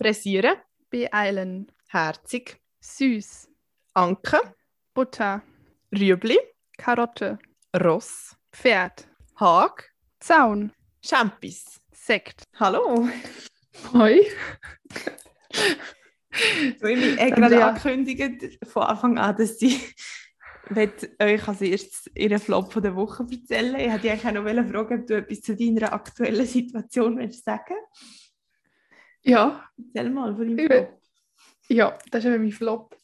Pressieren, beeilen, herzig, süß, Anke, Butter, Rüebli, Karotte, Ross, Pferd, Haag, Zaun, Champis. Sekt. Hallo. Hoi. So, ich habe gerade Andrea. angekündigt von Anfang an, dass sie wird euch als erstes ihren Flop von der Woche erzählen. Ich hätte dich eigentlich auch noch wollen fragen, ob du etwas zu deiner aktuellen Situation willst sagen Ja, Erzähl mal von deinem Ich Flop. ja, das ist eben mein Flop.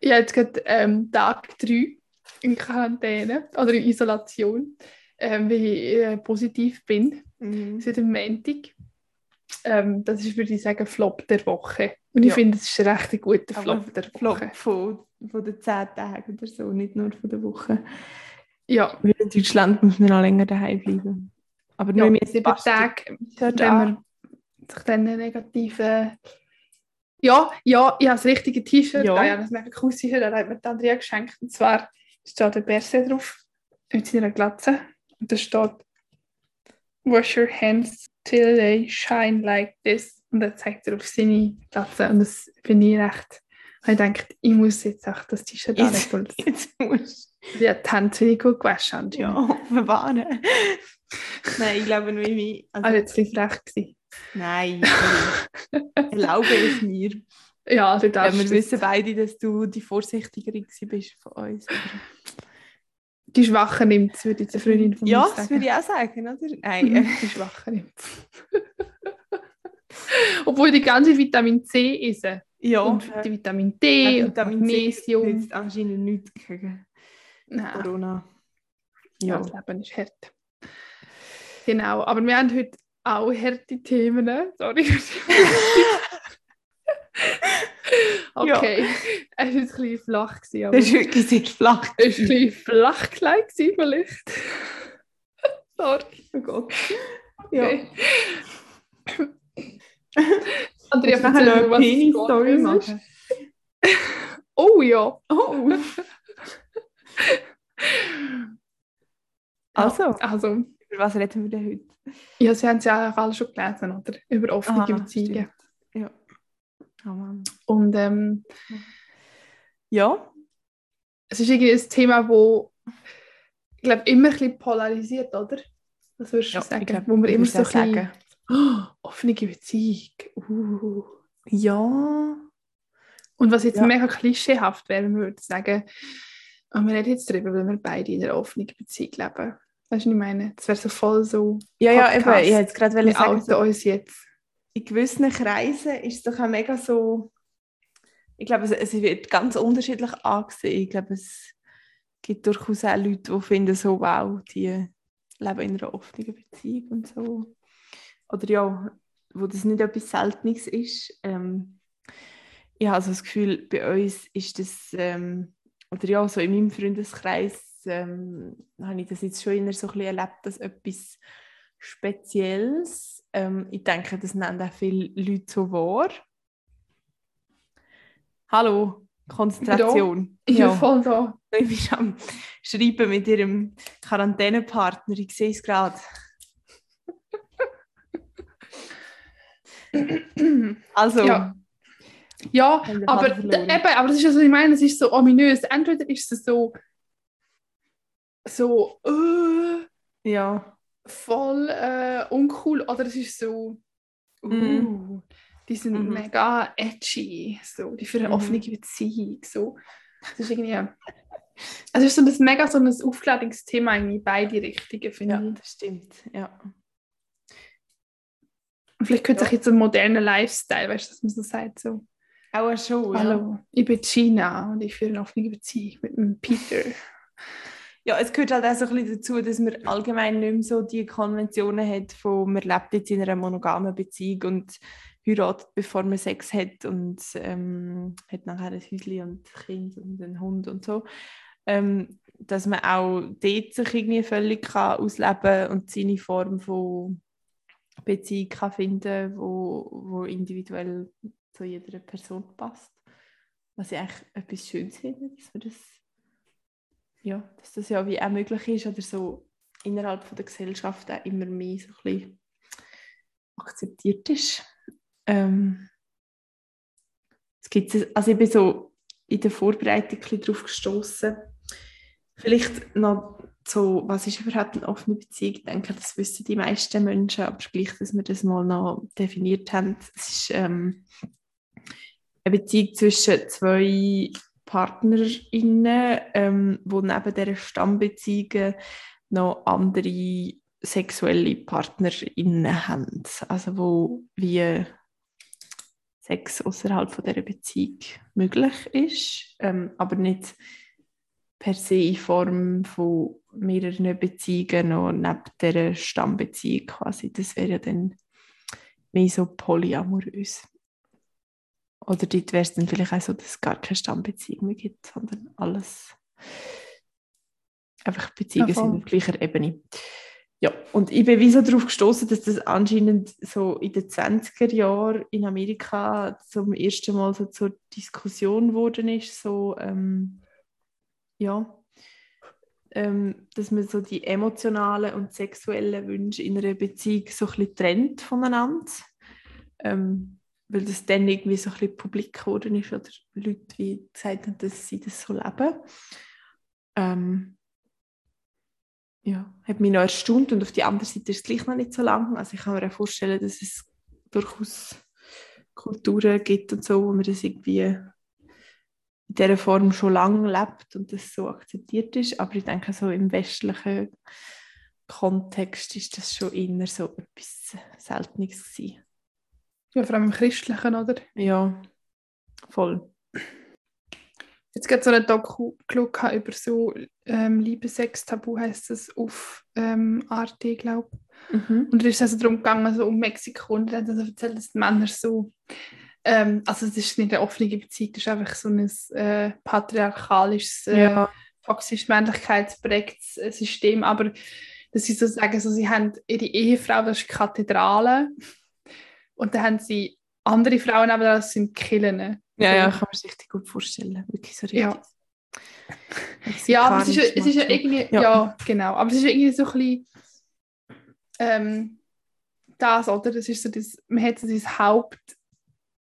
ich habe jetzt gerade ähm, Tag 3 in Quarantäne oder in Isolation, ähm, weil ich äh, positiv bin. Mhm. seit dem Montag. Ähm, das ist, würde ich sagen, Flop der Woche. Und ich Ja. finde, es ist ein recht guter Aber Flop der Woche. Flop von, von den 10 Tagen oder so, nicht nur von der Woche. Ja, Weil in Deutschland muss man noch länger daheim bleiben. Aber ja nur mit sieben Tage, hört wenn an. man sich dann eine negative... Ja, ja, ich habe das richtige T-Shirt. Ja. Ja. Ich habe ein mega cooles T-Shirt, das hat mir die Andrea geschenkt. Und zwar steht der Berse drauf, mit seiner Glatze. Und da steht Wash your hands till they shine like this. Und dann zeigt er auf seine Glatze. Und das finde ich recht... Ich denke, ich muss jetzt auch das T-Shirt anlegen, jetzt musst die hat die Hände ziemlich gut gewaschen. du ja verwarnen. Nein, ich glaube nur, wie... Also, Also, jetzt bisschen frech gewesen. nein, erlaube es mir. Ja, Ja, darfst wir das- wissen beide, dass du die Vorsichtigere bist von uns. Die Schwache nimmt es, würde jetzt eine Freundin von mir Ja, sagen. das würde ich auch sagen, oder? Nein, Mhm, Die Schwache nimmt Obwohl die ganze Vitamin C ist. ja. und die Vitamin D und Vitamin C Magnesium. nützt anscheinend nichts gegen Nein, Corona. ja. Ja. das Leben ist hart. Genau, aber wir haben heute auch harte Themen. ne? Sorry. okay, es war ein bisschen flach. Gewesen, aber Das ist wirklich sehr flach. es war ein bisschen flach klein gewesen, vielleicht. Sorry. Oh Gott. Okay. Ja. Andrea, erzähl mir, was Penis-Story es machen? Oh ja. Oh. Also, Also, über was reden wir denn heute? ja, Sie haben es ja auch alle schon gelesen, oder? Über offene Aha, Beziehungen. stimmt. Ja. Oh. Und ähm, Ja. es ist irgendwie ein Thema, wo ich glaube, immer ein bisschen polarisiert, oder? Das würdest du Ja, sagen? ich glaub, wo man immer so ein auch bisschen, sagen. oh, offene Beziehung. Uh. Ja. Und was jetzt Ja. mega klischeehaft wäre, wenn wir würden sagen, oh, wir reden jetzt darüber, weil wir beide in einer offenen Beziehung leben. Weißt du, was ich meine? Das wäre so voll so, Ja, ja, eben. Ich wollte jetzt gerade wir sagen, so, uns jetzt. in gewissen Kreisen ist es doch auch mega so. Ich glaube, es, es wird ganz unterschiedlich angesehen. Ich glaube, es gibt durchaus auch Leute, die finden, so, wow, die leben in einer offenen Beziehung und so. Oder ja, wo das nicht etwas Seltenes ist. Ähm, ich habe also das Gefühl, bei uns ist das, ähm, oder ja, so in meinem Freundeskreis ähm, habe ich das jetzt schon immer so ein bisschen erlebt, dass etwas Spezielles, ähm, ich denke, das nennen auch viele Leute so wahr. Hallo, Konzentration. Ich bin voll da. Du bist am Schreiben mit ihrem Quarantänepartner, ich sehe es gerade. Also, Ja. Ja, aber, eben, aber das ist ja so, ich meine, es ist so ominös. Entweder ist es so, so äh, ja. voll äh, uncool oder es ist so, uh, Mhm. die sind Mhm. mega edgy, so, die für eine Mhm. offene Beziehung. So. Das ist irgendwie, also es ist so das mega so ein Aufklärungsthema in beide Richtungen, finde ja, ich. das stimmt. Ja. Und vielleicht könnte Ja. sich jetzt ein moderner Lifestyle, weißt du, dass man so sagt, so, Auch schon, ja. hallo, ich bin Gina und ich führe eine offene Beziehung mit dem Peter. Ja, es gehört halt auch so ein bisschen dazu, dass man allgemein nicht mehr so die Konventionen hat, von man lebt jetzt in einer monogamen Beziehung und heiratet, bevor man Sex hat und ähm, hat nachher ein Häuschen und ein Kind und einen Hund und so. Ähm, dass man auch dort sich irgendwie völlig kann ausleben und seine Form von Beziehung kann finden wo, wo individuell zu jeder Person passt. Was ich eigentlich etwas Schönes finde, dass man das ja, dass das ja wie auch möglich ist oder so innerhalb von der Gesellschaft auch immer mehr so ein bisschen akzeptiert ist. Ähm, es gibt, also ich bin so in der Vorbereitung ein darauf gestoßen. Vielleicht noch so, was ist überhaupt eine offene Beziehung? Ich denke, das wissen die meisten Menschen, aber gleich, dass wir das mal noch definiert haben. Es ist ähm, eine Beziehung zwischen zwei PartnerInnen, ähm, wo neben dieser Stammbeziehungen noch andere sexuelle PartnerInnen haben. Also wo wie Sex außerhalb dieser Beziehung möglich ist, ähm, aber nicht per se in Form von mehreren Beziehungen noch neben dieser Stammbeziehung quasi. Das wäre ja dann mehr so polyamorös. Oder dort wäre es dann vielleicht auch so, dass es gar keine Stammbeziehung mehr gibt, sondern alles einfach Beziehungen ja, sind auf gleicher Ebene. Ja, und ich bin wie so darauf gestoßen, dass das anscheinend so in den 20er Jahren in Amerika zum ersten Mal so zur Diskussion geworden ist, so ähm, ja, ähm, dass man so die emotionalen und sexuellen Wünsche in einer Beziehung so ein bisschen trennt voneinander. Ähm, weil das dann irgendwie so ein bisschen publik geworden ist oder Leute wie gesagt haben, dass sie das so leben. Ähm, ja, hat mich noch erstaunt und auf die andere Seite ist es gleich noch nicht so lang. Also ich kann mir auch vorstellen, dass es durchaus Kulturen gibt und so, wo man das irgendwie in dieser Form schon lange lebt und das so akzeptiert ist. Aber ich denke, so im westlichen Kontext ist das schon eher so etwas Seltenes gewesen. Ja, vor allem im Christlichen, oder? Ja, voll. Jetzt gibt es so eine Doku über so ähm, Liebe-Sex-Tabu, heißt es auf ähm, Arte, glaube ich. Mhm. Und da ist es also darum gegangen, also um Mexiko. Und dann hat er erzählt, dass die Männer so, ähm, also es ist nicht eine offene Beziehung, das ist einfach so ein äh, patriarchalisches, äh, ja. toxisch männlichkeitsprägtes äh, System. Aber dass sie so sagen, so, sie haben ihre Ehefrau, das ist Kathedrale. Und dann haben sie andere Frauen, aber das sind Killen. Ja, ja, kann man sich richtig gut vorstellen. Wirklich so richtig. Ja, ja aber es ist, es ist ja irgendwie, ja. ja. genau, aber es ist irgendwie so ein bisschen ähm, das, oder? Das ist so das, man hat so sein Haupt,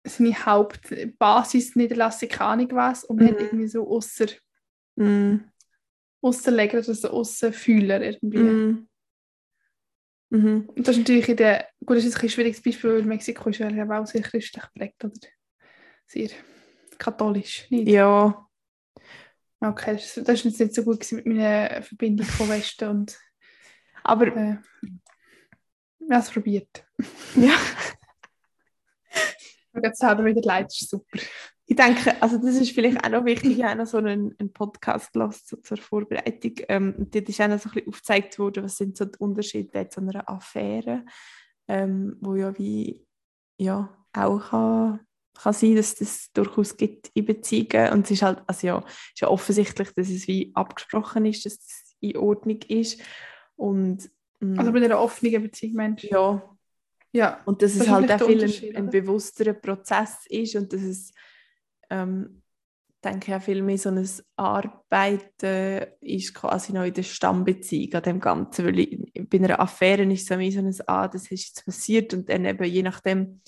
seine Hauptbasis Niederlassung, keine Ahnung was, und man mhm. hat irgendwie so außer mhm. Ausserleger, also so Ausserfühler irgendwie. Mhm. Mhm. Und das ist natürlich in der, gut, das ist ein schwieriges Beispiel, weil Mexiko ist ja auch sehr christlich geprägt, oder? Sehr katholisch, nicht? Ja. Okay, das, das ist nicht so gut mit meiner Verbindung von Westen und... Aber... Äh, ich habe es probiert. Ja. Mir geht es selber wieder leid, das ist super ich denke, also das ist vielleicht auch noch wichtig, ich habe so einen, einen Podcast los zu, zur Vorbereitung. Ähm, dort ist auch noch so ein bisschen aufgezeigt worden, was sind so die Unterschiede zu einer Affäre, ähm, wo ja wie ja auch kann, kann sein, dass das durchaus gibt in Beziehungen und es ist halt, also ja, ist ja offensichtlich, dass es wie abgesprochen ist, dass es in Ordnung ist und mh, also bei einer offenen Beziehung, Mensch. Ja. Ja. Und dass das es halt auch viel ein, ein bewussterer Prozess ist und dass es ähm, denke ja viel mehr so ein Arbeiten ist quasi noch in der Stammbeziehung an dem Ganzen, weil ich, bei einer Affäre ist es so ein «Ah, das ist jetzt passiert» und dann eben je nachdem,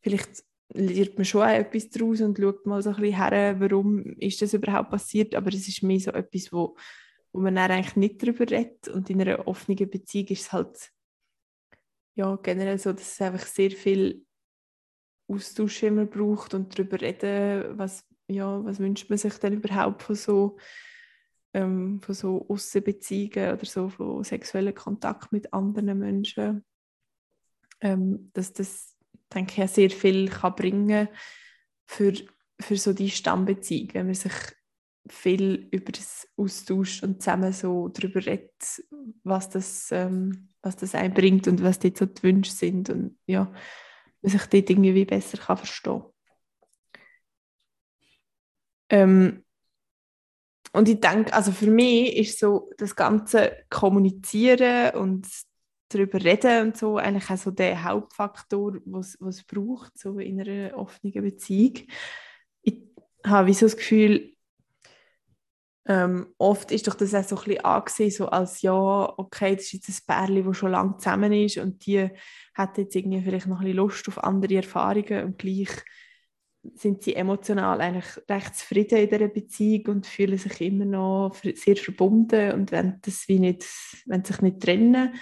vielleicht lernt man schon auch etwas daraus und schaut mal so ein bisschen her, warum ist das überhaupt passiert, aber es ist mehr so etwas, wo, wo man dann eigentlich nicht darüber redet und in einer offenen Beziehung ist es halt ja, generell so, dass es einfach sehr viel Austausch immer braucht und darüber reden, was, ja, was wünscht man sich denn überhaupt von so, ähm, von so Aussenbeziehungen oder so von sexuellen Kontakt mit anderen Menschen. Ähm, dass das, denke ich, sehr viel kann bringen für, für so die Stammbeziehung, wenn man sich viel über das austauscht und zusammen so darüber redet, was das, ähm, was das einbringt und was dort so die Wünsche sind und ja, man sich dort irgendwie besser kann verstehen ähm, und ich denke, also für mich ist so das ganze Kommunizieren und darüber reden und so eigentlich auch so der Hauptfaktor, was es braucht so in einer offenen Beziehung. Ich habe wie so das Gefühl, ähm, oft ist doch das auch so ein bisschen angesehen, so als ja, okay, das ist jetzt ein Pärchen, das schon lange zusammen ist und die hat jetzt irgendwie vielleicht noch ein bisschen Lust auf andere Erfahrungen und gleich sind sie emotional eigentlich recht zufrieden in dieser Beziehung und fühlen sich immer noch sehr verbunden und wenn das wie nicht, wenn sich nicht trennen.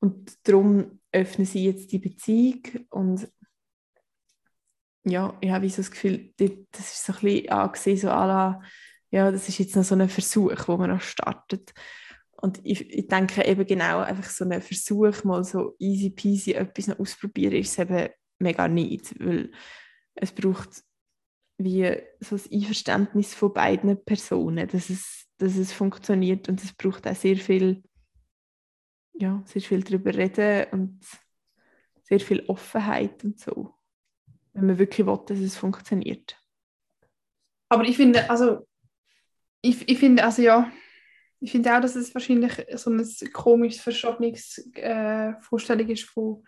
Und darum öffnen sie jetzt die Beziehung und ja, ich habe so das Gefühl, das ist so ein bisschen angesehen, so la, ja, das ist jetzt noch so ein Versuch, wo man noch startet. Und ich, ich denke eben genau, einfach so ein Versuch, mal so easy peasy etwas noch ausprobieren, ist eben mega nicht, weil es braucht wie so das Einverständnis von beiden Personen, dass es, dass es funktioniert und es braucht auch sehr viel, ja, sehr viel darüber reden und sehr viel Offenheit und so, wenn man wirklich will, dass es funktioniert. Aber ich finde, also ich, ich finde, also ja, ich finde auch, dass es wahrscheinlich so ein komisches, verschobenes äh, Vorstellung ist von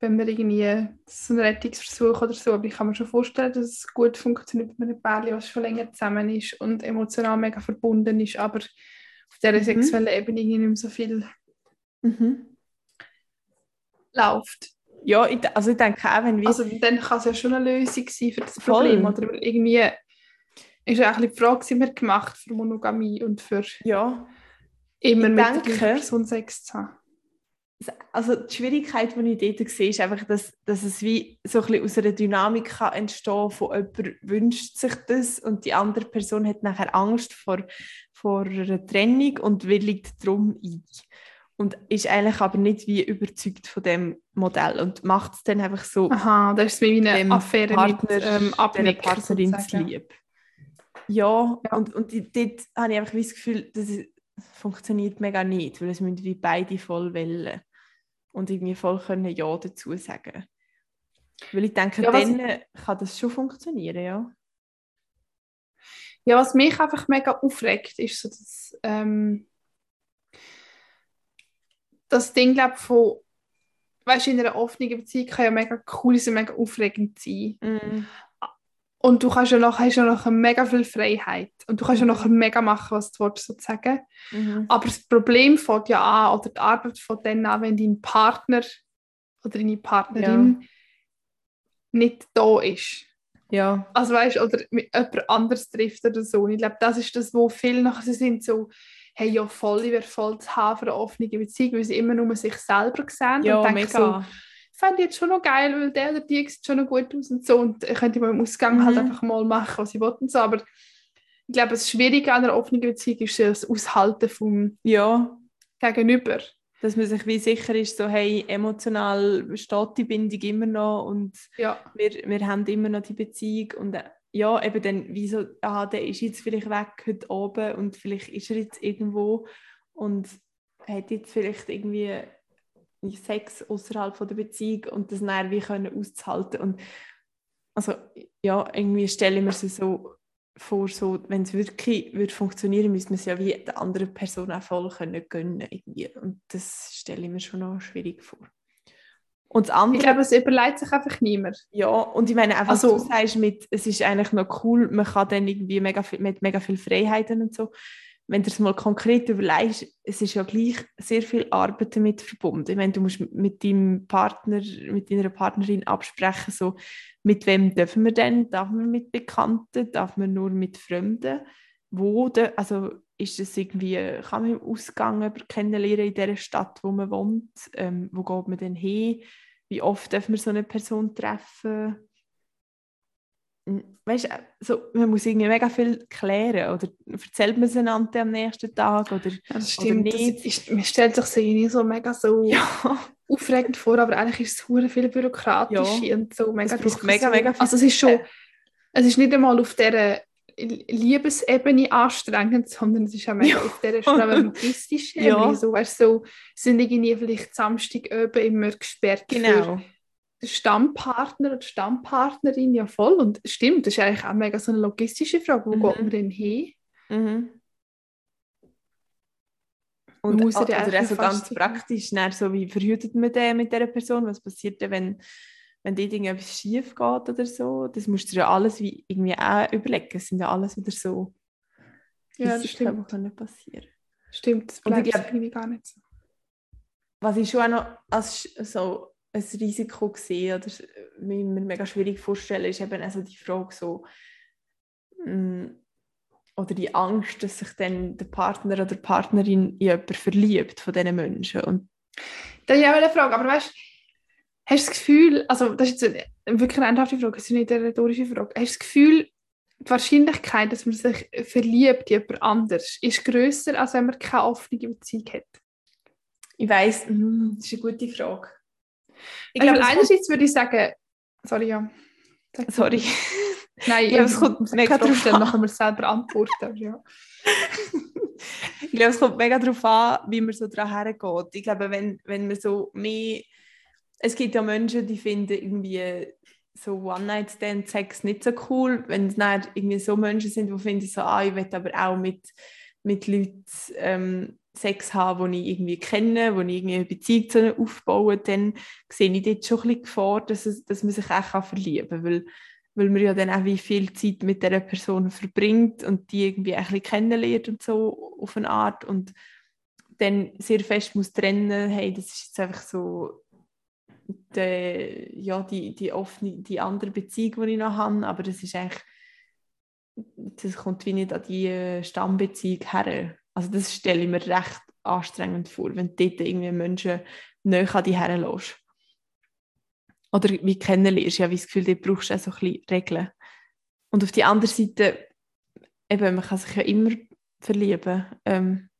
wenn man irgendwie so einen Rettungsversuch oder so, aber ich kann mir schon vorstellen, dass es gut funktioniert mit einem Pärchen, was schon länger zusammen ist und emotional mega verbunden ist, aber auf dieser mhm. sexuellen Ebene nicht mehr so viel mhm. läuft. Ja, also ich denke auch, wenn wir... Also dann kann es ja schon eine Lösung sein für das Problem, Voll. oder irgendwie ist ja auch ein die Frage, sind wir gemacht für Monogamie und für ja. immer ich mit denke, der Person Sex zu haben? also die Schwierigkeit, die ich dort sehe, ist einfach, dass, dass es wie so ein bisschen aus einer Dynamik kann entstehen von jemand wünscht sich das und die andere Person hat nachher Angst vor, vor einer Trennung und willigt darum ein. Und ist eigentlich aber nicht wie überzeugt von dem Modell und macht es dann einfach so Aha, das ist wie eine Affäre Partner, mit ähm, Abnick, Partnerin lieb. Ja, ja, und, und dort habe ich einfach das Gefühl, dass es funktioniert mega nicht, weil es müssen wie beide voll wollen und irgendwie voll können Ja dazu sagen. Weil ich denke, ja, dann kann das schon funktionieren, ja. Ja, was mich einfach mega aufregt, ist so das, ähm, das Ding, glaube von, weißt du, in einer offenen Beziehung kann ja mega cool sein, mega aufregend sein. Mm. Und du kannst ja noch, hast ja noch mega viel Freiheit. Und du kannst ja noch mega machen, was du willst, sozusagen. Mhm. Aber das Problem fängt ja an, oder die Arbeit von dann an, wenn dein Partner oder deine Partnerin ja. nicht da ist. Ja. Also weißt oder mit jemand anderes trifft oder so. Und ich glaube, das ist das, wo viele nachher sind so, hey, ja voll, ich wäre voll zu haben für eine offene Beziehung, weil sie immer nur sich selber sehen ja, und denken mega. so, fände ich jetzt schon noch geil, weil der oder die sieht schon noch gut aus und so und ich könnte mal im Ausgang halt mhm. halt einfach mal machen, was ich und so, aber ich glaube, das Schwierige an einer offenen Beziehung ist das Aushalten vom ja. Gegenüber. Dass man sich wie sicher ist, so hey, emotional steht die Bindung immer noch und ja. wir, wir haben immer noch die Beziehung und äh, ja, eben dann, wie so, ah, der ist jetzt vielleicht weg heute oben und vielleicht ist er jetzt irgendwo und hat jetzt vielleicht irgendwie Sex außerhalb der Beziehung und das dann wie können auszuhalten. Und also ja irgendwie stelle ich mir so vor so wenn es wirklich würde funktionieren müsste man es ja wie der anderen Person auch voll können gönnen irgendwie. Und das stelle ich mir schon noch schwierig vor. Und das andere, ich glaube, es überlegt sich einfach niemand. Ja, und ich meine, einfach, also, du sagst mit, es ist eigentlich noch cool, man kann dann irgendwie mega viel, mit mega viel Freiheiten und so wenn du es mal konkret überlegst, es ist ja gleich sehr viel Arbeit damit verbunden. Ich meine, du musst mit deinem Partner, mit deiner Partnerin absprechen, so, mit wem dürfen wir denn? Darf man mit Bekannten? Darf man nur mit Fremden? Wo, also ist es irgendwie, kann man im Ausgang kennenlernen in der Stadt, wo man wohnt? Ähm, wo geht man denn hin? Wie oft darf man so eine Person treffen? Weißt also, man muss irgendwie mega viel klären oder erzählt man es einander am nächsten Tag oder, ja, das stimmt, oder nicht. Ist, man stellt sich irgendwie so mega so ja. aufregend vor, aber eigentlich ist es sehr viel byrokratisch ja. und so mega, mega, mega viel Also es ist schon, es ist nicht einmal auf dieser Liebesebene anstrengend, sondern es ist auch mega ja. auf dieser stravagantistischen ja. Ebene. So, weißt, so sind irgendwie vielleicht Samstag oben immer gesperrt genau. für Stammpartner oder Stammpartnerin ja voll. Und stimmt, das ist eigentlich auch mega so eine logistische Frage. Wo mhm. geht man denn hin? Mhm. Und muss also, also ganz praktisch, dann, so wie verhütet man den mit dieser Person? Was passiert denn, wenn, wenn dort irgendetwas schief geht oder so? Das musst du ja alles wie irgendwie auch überlegen. Das sind ja alles wieder so Ja, das das stimmt. stimmt. können passieren. Stimmt, das Und ich bleibt glaub- irgendwie gar nicht so. Was ich schon auch noch als so ein Risiko sehe oder mir mega schwierig vorstellen, ist eben also die Frage so, mm, oder die Angst, dass sich dann der Partner oder die Partnerin in jemanden verliebt von diesen Menschen. Und Das ist auch eine Frage, aber weißt hast du das Gefühl, also das ist jetzt eine, wirklich eine ernsthafte Frage, das ist nicht eine rhetorische Frage, hast du das Gefühl, die Wahrscheinlichkeit, dass man sich verliebt in jemand anders, ist grösser, als wenn man keine offene Beziehung hat? ich weiss, mm, das ist eine gute Frage. Ich Also glaube, kommt, einerseits würde ich sagen, sorry, ja. Sorry. Nein, Ich glaube, es kommt mega drauf an. nachher wir es selber antworten. Ja. ich glaube, es kommt mega darauf an, wie man so daran hergeht. Ich glaube, wenn, wenn man so mehr... Es gibt ja Menschen, die finden irgendwie so One-Night-Stand-Sex nicht so cool. Wenn es dann irgendwie so Menschen sind, die finden so, ah, ich will aber auch mit, mit Leuten ähm, Sex haben, die ich irgendwie kenne, wo ich irgendwie eine Beziehung zu ihnen aufbaue, dann sehe ich dort schon ein bisschen Gefahr, dass, es, dass man sich auch verlieben kann. Weil, weil man ja dann auch wie viel Zeit mit dieser Person verbringt und die irgendwie ein bisschen kennenlernt und so auf eine Art und dann sehr fest muss trennen, hey, das ist jetzt einfach so die, ja, die, die, offene, die andere Beziehung, die ich noch habe, aber das ist eigentlich, das kommt wie nicht an die Stammbeziehung her. Also das stelle ich mir recht anstrengend vor, wenn du dort irgendwie Menschen näher an dich herlässt. Oder wie kennenlernst, ja, wie das Gefühl, dort brauchst du auch so ein bisschen Regeln. Und auf die andere Seite, eben, man kann sich ja immer verlieben. Ähm,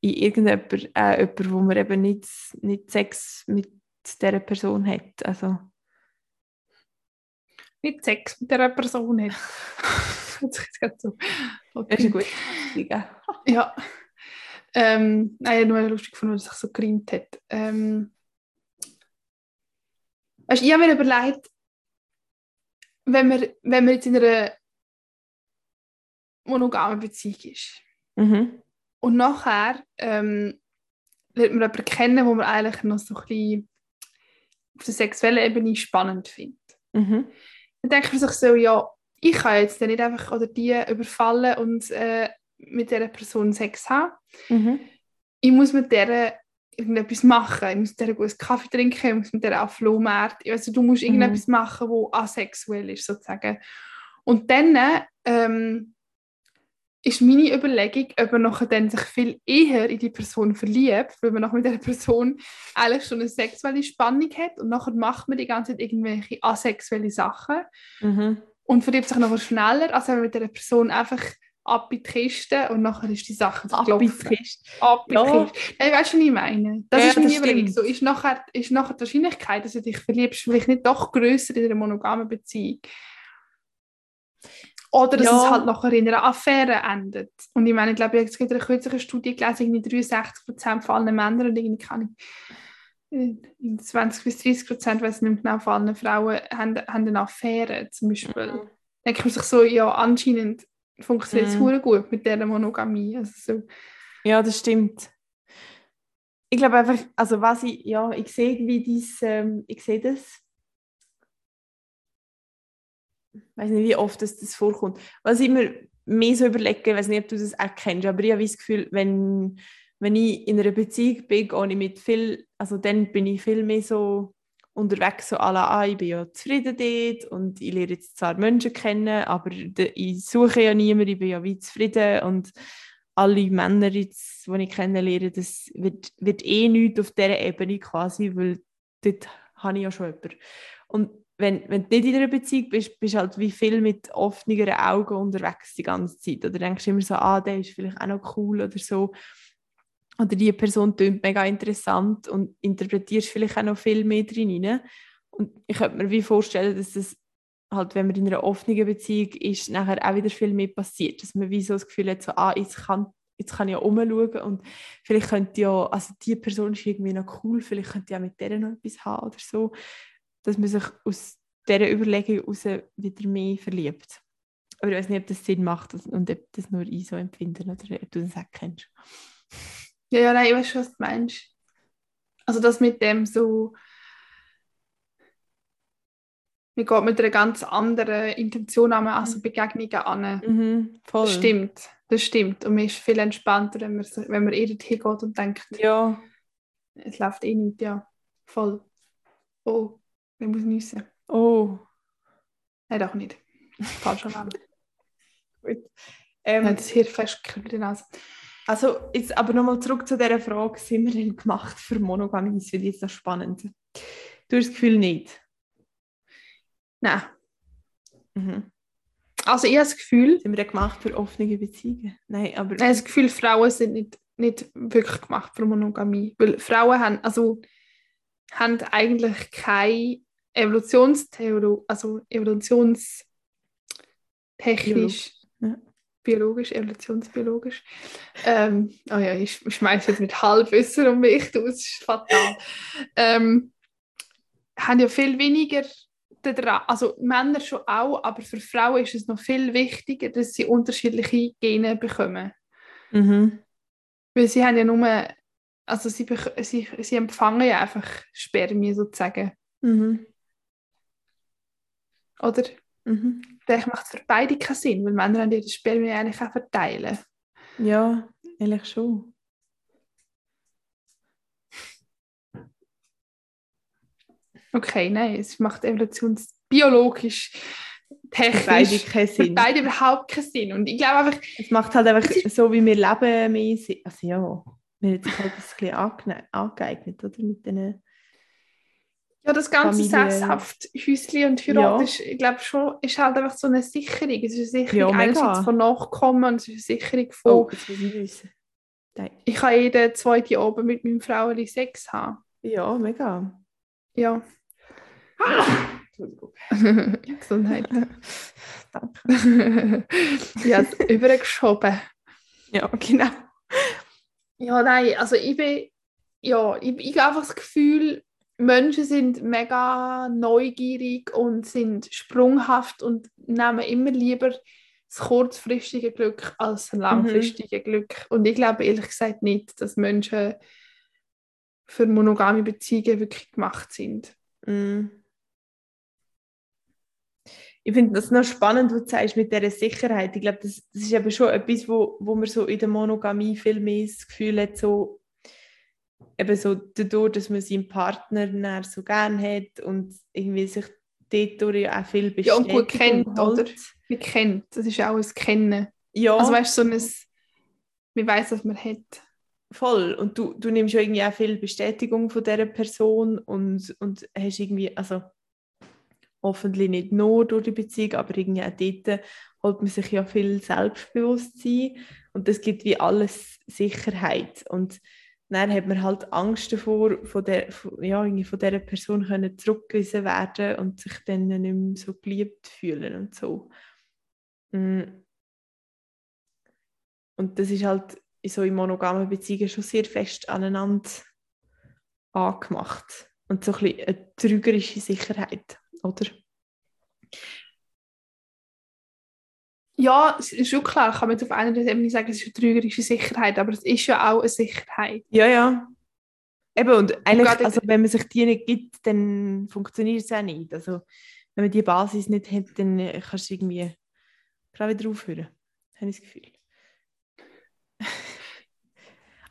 in irgendjemand, äh, jemand, wo man eben nicht, nicht Sex mit dieser Person hat. Also, Nicht Sex mit dieser Person hat. Hört sich jetzt so. das ist Beziehung. Ja. Ähm, nein, ich habe nur lustig gefunden, dass er sich so gerinnt hat. Ähm, weißt, ich habe mir überlegt, wenn man, wenn man jetzt in einer monogamen Beziehung ist Mhm. und nachher ähm, lernt man jemanden kennen, wo man eigentlich noch so ein bisschen auf der sexuellen Ebene spannend findet. Mhm. Dann denkt man sich so, ja, ich kann jetzt nicht einfach oder die überfallen und äh, mit dieser Person Sex haben. Mhm. ich muss mit der irgendetwas machen. Ich muss mit der guten Kaffee trinken, ich muss mit der auf Flohmarkt. Also du musst irgendetwas machen, wo asexuell ist, sozusagen. Und dann ähm, ist meine Überlegung, ob man nachher dann sich viel eher in die Person verliebt, weil man nachher mit der Person eigentlich schon eine sexuelle Spannung hat und nachher macht man die ganze Zeit irgendwelche asexuelle Sachen Mhm. und verliebt sich nachher schneller, als wenn man mit der Person einfach ab in die Kiste und nachher ist die Sache Ab in die. Kiste. Ab in Ja. Kiste. Nein, weißt du, was ich meine? Das Ja, ist meine das Überlegung. So, ist, nachher, ist nachher die Wahrscheinlichkeit, dass du dich verliebst, vielleicht nicht doch grösser in einer monogamen Beziehung. Oder dass Ja. es halt nachher in einer Affäre endet. Und ich meine, ich glaube, es gibt eine kürzliche Studie gelesen, irgendwie 63% von allen Männern und irgendwie kann ich, äh, 20 bis 30 Prozent, weiß nicht genau, von allen Frauen haben, haben eine Affäre zum Beispiel. Mhm. denke ich sich so, ja, anscheinend funktioniert es Mhm. gut mit dieser Monogamie. Also so. Ja, das stimmt. Ich glaube einfach, also was ich, ja, ich sehe wie dies, ähm, ich sehe das. Ich weiß nicht, wie oft das, das vorkommt. Was ich mir mehr so überlege, weiß nicht, ob du das auch kennst, aber ich habe das Gefühl, wenn, wenn ich in einer Beziehung bin, gehe mit viel, also dann bin ich viel mehr so unterwegs, so la, ah, ich bin ja zufrieden dort und ich lerne jetzt zwar Menschen kennen, aber ich suche ja niemanden, ich bin ja wie zufrieden und alle Männer, die ich kennenlerne, das wird, wird eh nichts auf dieser Ebene quasi, weil dort habe ich ja schon jemanden. Und wenn, wenn du nicht in einer Beziehung bist, bist du halt wie viel mit offeneren Augen unterwegs die ganze Zeit. Oder denkst du immer so, ah, der ist vielleicht auch noch cool oder so. Oder die Person klingt mega interessant und interpretierst vielleicht auch noch viel mehr drin rein. Und ich könnte mir wie vorstellen, dass das halt, wenn man in einer offenen Beziehung ist, nachher auch wieder viel mehr passiert. Dass man wie so das Gefühl hat, so, ah, jetzt kann, jetzt kann ich ja umschauen und vielleicht könnte ja, also die Person ist irgendwie noch cool, vielleicht könnte ich ja mit der noch etwas haben oder so. Dass man sich aus dieser Überlegung heraus wieder mehr verliebt. Aber ich weiß nicht, ob das Sinn macht und ob das nur ich so empfinde oder ob du das auch kennst. Ja, ja, nein, ich weiß schon, was du meinst. Also das mit dem so man geht mit einer ganz anderen Intention an also Begegnungen an. Mhm, voll. Das stimmt, das stimmt. Und man ist viel entspannter, wenn man, so- wenn man eher hingeht und denkt, Ja, es läuft eh nicht, ja. Voll. Oh, man muss nüssen. oh. Nein, doch nicht. Falsch Alarm. Gut. Ähm, Ähm, das Hirnfest kriegt die Nase. also jetzt aber nochmal zurück zu dieser Frage, sind wir denn gemacht für Monogamie? Das finde ich jetzt noch spannend. Du hast das Gefühl nicht? Nein. Mhm. Also ich habe das Gefühl, Sind wir denn gemacht für offene Beziehungen? Nein, aber... ich habe das Gefühl, Frauen sind nicht, nicht wirklich gemacht für Monogamie. Weil Frauen haben, also, haben eigentlich keine Evolutionstheorie, also evolutionstechnisch, Biologisch, ja. biologisch, evolutionsbiologisch. Ähm, oh ja, ich schmeiße jetzt mit Halbwissen um mich, du, das ist fatal. Ähm, haben ja viel weniger also Männer schon auch, aber für Frauen ist es noch viel wichtiger, dass sie unterschiedliche Gene bekommen. Mhm. Weil sie haben ja nur, also sie, sie, sie empfangen ja einfach Spermien sozusagen, Mhm. Oder? Mhm. Das macht für beide keinen Sinn, weil Männer haben ihre Spermien eigentlich auch verteilen. Ja, eigentlich schon. Okay, nein, es macht evolutionsbiologisch, Für beide technisch, keinen für Sinn. beide überhaupt keinen Sinn. Und ich glaube einfach, Es macht halt einfach so, wie wir leben, mehr Sinn. Also ja, wir haben sich halt das ein bisschen ange angeeignet, oder? Mit den... ja, das ganze Familie. sesshaft Häusli und Heirat Ja. ist, ich glaube schon, ist halt einfach so eine Sicherung. Es ist eine Sicherung Ja, einerseits von Nachkommen und es ist eine Sicherung von, Oh, ich ich kann jeden zweiten Abend mit meinem Frauenli Sex haben. Ja, mega. Ja. Entschuldigung. Gesundheit. Danke. ja, übergeschoben. Ja, genau. Ja, nein, also ich bin, ja, ich, ich habe einfach das Gefühl, Menschen sind mega neugierig und sind sprunghaft und nehmen immer lieber das kurzfristige Glück als das langfristige Glück. Und ich glaube ehrlich gesagt nicht, dass Menschen für monogame Beziehungen wirklich gemacht sind. Mm. Ich finde das noch spannend, was du sagst mit dieser Sicherheit. Ich glaube, das, das ist eben schon etwas, wo, wo man so in der Monogamie viel mehr das Gefühl hat, so, eben so dadurch, dass man seinen Partner so gern hat und irgendwie sich dort ja auch viel Ja, und gut kennt, oder? Man kennt, das ist auch ein Kennen. Ja, Also weißt du, so ein, man weiß, was man hat. voll. Und du, du nimmst ja irgendwie auch viel Bestätigung von dieser Person und, und hast irgendwie, also hoffentlich nicht nur durch die Beziehung, aber irgendwie auch dort holt man sich ja viel Selbstbewusstsein und das gibt wie alles Sicherheit. Und dann hat man halt Angst davor, von, der, von, ja, irgendwie von dieser Person können zurückgewiesen werden und sich dann nicht mehr so geliebt fühlen und so. Mm. Und das ist halt in so in monogamen Beziehungen schon sehr fest aneinander angemacht. Und so ein bisschen eine trügerische Sicherheit, oder? Ja, es ist schon klar, kann man jetzt auf einer Ebene sagen, es ist eine trügerische Sicherheit, aber es ist ja auch eine Sicherheit. Ja, ja. Eben, und eigentlich, gerade- also wenn man sich die nicht gibt, dann funktioniert es auch nicht. Also wenn man die Basis nicht hat, dann äh, kannst du irgendwie gerade wieder aufhören. Habe ich das Gefühl.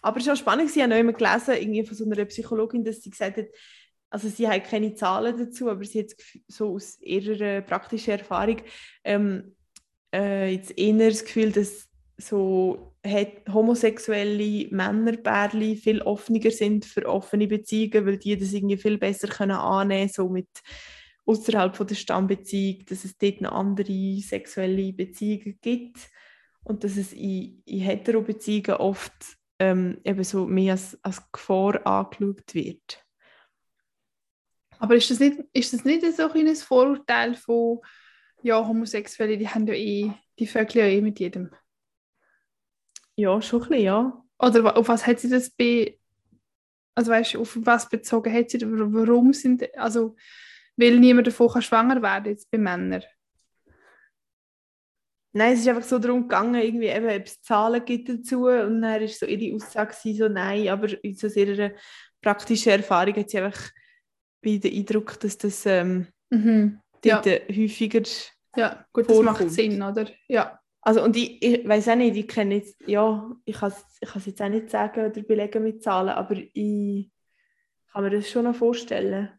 Aber es war auch spannend, ich habe noch immer gelesen, irgendwie von so einer Psychologin, dass sie gesagt hat, also sie hat keine Zahlen dazu, aber sie hat so aus ihrer praktischen Erfahrung ähm, äh, jetzt eher das Gefühl, dass so homosexuelle Männerbärli viel offener sind für offene Beziehungen, weil die das irgendwie viel besser können annehmen so mit außerhalb von der Stammbeziehung, dass es dort noch andere sexuelle Beziehungen gibt und dass es in, in hetero-Beziehungen oft ähm, eben so mehr als, als Gefahr angeschaut wird. Aber ist das nicht, ist das nicht so ein Vorurteil von, ja, Homosexuelle, die haben ja eh, die vögeln ja eh mit jedem? Ja, schon ein bisschen, ja. Oder auf was hat sie das be... Also weißt du, auf was bezogen hat sie das? Warum sind... Also, weil niemand davon kann schwanger werden jetzt bei Männern. Nein, es ist einfach so darum gegangen, irgendwie eben, ob es Zahlen gibt dazu und dann war so ihre Aussage so nein, aber aus so ihrer praktischen Erfahrung hat sie einfach wie den Eindruck, dass das ähm, Mhm. Ja. häufiger. Ja, gut, das macht Vorkommt. Sinn, oder? Ja. Also und ich, ich weiß auch nicht, ich kenne jetzt, ja, ich kann es ich kann's jetzt auch nicht sagen oder belegen mit Zahlen, aber ich kann mir das schon noch vorstellen.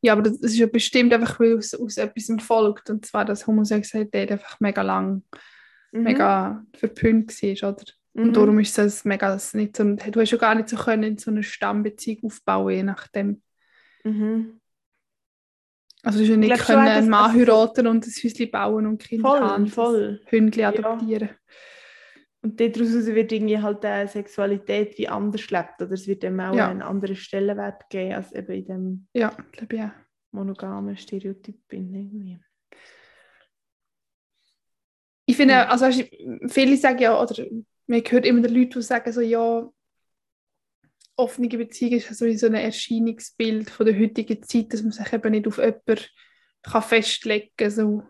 Ja, aber das ist ja bestimmt einfach, weil es aus etwas folgt. Und zwar, dass Homosexualität einfach mega lang, Mhm. mega verpönt war, oder? Mhm. Und darum ist das mega nicht so, du hast ja gar nicht so können in so eine Stammbeziehung aufbauen, je nachdem. Mhm. Also du hast ja nicht können einen Mann heiraten und ein Häuschen bauen und Kinder Voll, haben. voll. Hündchen Ja. adoptieren. Und daraus wird irgendwie halt eine Sexualität wie anders gelebt oder es wird dem auch Ja. einen anderen Stellenwert geben als eben in dem Ja, glaube ich auch. monogamen Stereotyp bin irgendwie. Ich finde, Ja. also weißt viele sagen ja, oder man hört immer die Leute, die sagen so, ja, offene Beziehung ist so wie so ein Erscheinungsbild von der heutigen Zeit, dass man sich eben nicht auf jemanden kann festlegen kann. So.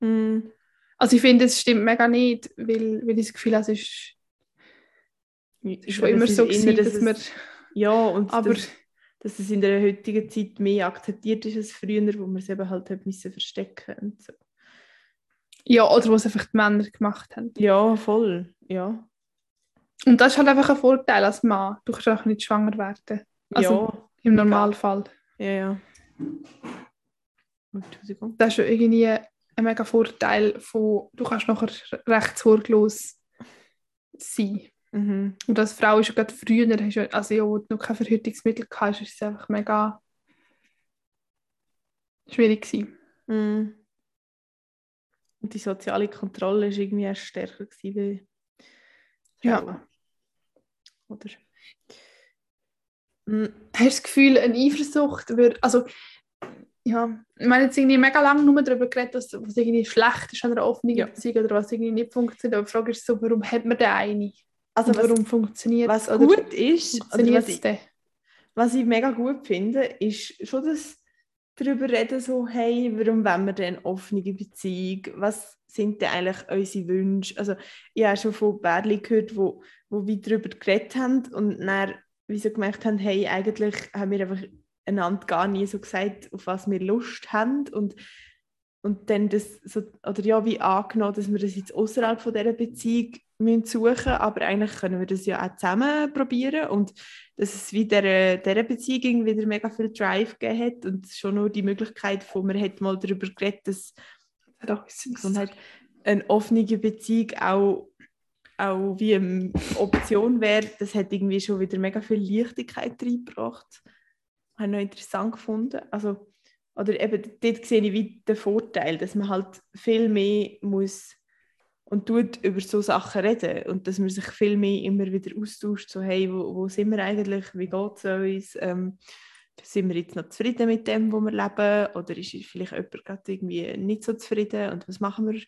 Mhm. Also ich finde, es stimmt mega nicht, weil, weil ich das Gefühl habe, es ist, es ist schon immer so gewesen, dass man, Ja, und aber dass, dass es in der heutigen Zeit mehr akzeptiert ist als früher, wo man es eben halt hat müssen verstecken und so. ja, oder was einfach die Männer gemacht haben. Ja, voll, ja. Und das ist halt einfach ein Vorteil als Mann. Du kannst auch nicht schwanger werden. Also im Normalfall. ja, ja, ja. Entschuldigung. das ist ja irgendwie ein mega Vorteil von, du kannst nachher recht sorglos sein. Mhm. Und als Frau ist ja gerade früher, hast du ja- also ja, wo du noch kein Verhütungsmittel hast, ist es einfach mega schwierig gewesen. Mhm. Und die soziale Kontrolle war irgendwie erst stärker gewesen Ja. Oder? Mhm. Hast du das Gefühl, eine Eifersucht würde, also ja, ich meine jetzt irgendwie mega lange nur darüber geredet, was, was irgendwie schlecht ist an einer offenen Ja. Beziehung oder was irgendwie nicht funktioniert, aber die Frage ist so, warum hat man den eine? Also was, warum funktioniert was? Oder gut ist, oder was ich, denn? was ich mega gut finde, ist schon das darüber reden, so, hey, warum wollen wir denn offene Beziehung? Was sind denn eigentlich unsere Wünsche? Also ich habe schon von Bärli gehört, wo, wo wir darüber geredet haben und dann wie so gemerkt haben, hey, eigentlich haben wir einfach einander gar nie so gesagt, auf was wir Lust haben und und dann das so, oder ja, wie angenommen, dass wir das jetzt außerhalb von dieser Beziehung müssen suchen aber eigentlich können wir das ja auch zusammen probieren und dass es wie dieser, dieser Beziehung wieder mega viel Drive gegeben hat und schon nur die Möglichkeit von, man hat mal darüber geredet, dass Gesundheit eine offene Beziehung auch, auch wie eine Option wäre, das hat irgendwie schon wieder mega viel Leichtigkeit reingebracht. Habe ich noch interessant gefunden. Also, oder eben dort sehe ich wie den Vorteil, dass man halt viel mehr muss und tut über so Sachen reden und dass man sich viel mehr immer wieder austauscht, so hey, wo, wo sind wir eigentlich, wie geht es uns, ähm, sind wir jetzt noch zufrieden mit dem, wo wir leben oder ist vielleicht jemand gerade irgendwie nicht so zufrieden und was machen wir,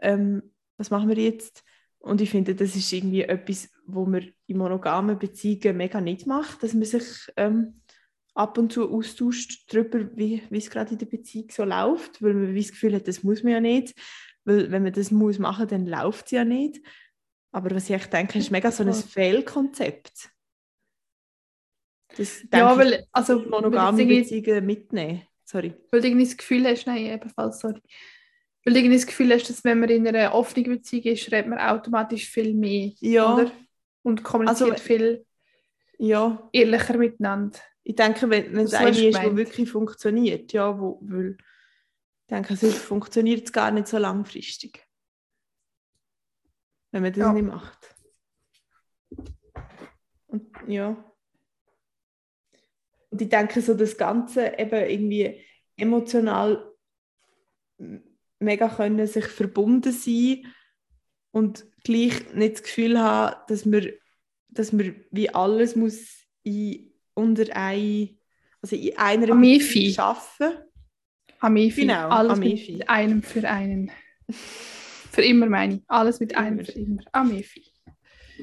ähm, was machen wir jetzt? Und ich finde, das ist irgendwie etwas, wo man in monogamen Beziehungen mega nicht macht, dass man sich ähm, ab und zu austauscht darüber, wie, wie es gerade in der Beziehung so läuft, weil man das Gefühl hat, das muss man ja nicht, weil wenn man das muss machen, dann läuft es ja nicht. Aber was ich echt denke, ist mega so ein. Fehlkonzept. Das Ja, weil, also, monogame Beziehungen mitnehmen. Sorry. weil du irgendwie das Gefühl hast, nein, ebenfalls, sorry. Weil irgendwie das Gefühl hast, dass wenn man in einer offenen Beziehung ist, redet man automatisch viel mehr. Ja. Oder? Und kommuniziert Also, viel Ja, ehrlicher miteinander. ich denke, wenn, wenn es eine ist, die wirklich funktioniert, ja, wo, weil ich denke, sonst funktioniert es gar nicht so langfristig. Wenn man das Ja. nicht macht. Und ja. Und ich denke, so das Ganze eben irgendwie emotional mega können sich verbunden sein und gleich nicht das Gefühl haben, dass man, dass man wie alles muss in, unter ein, also in einer Amifi. Schaffen. Amifi. Genau, Alles Amifi. mit einem für einen. für immer meine ich. Alles mit einem Immer. für immer. Amifi.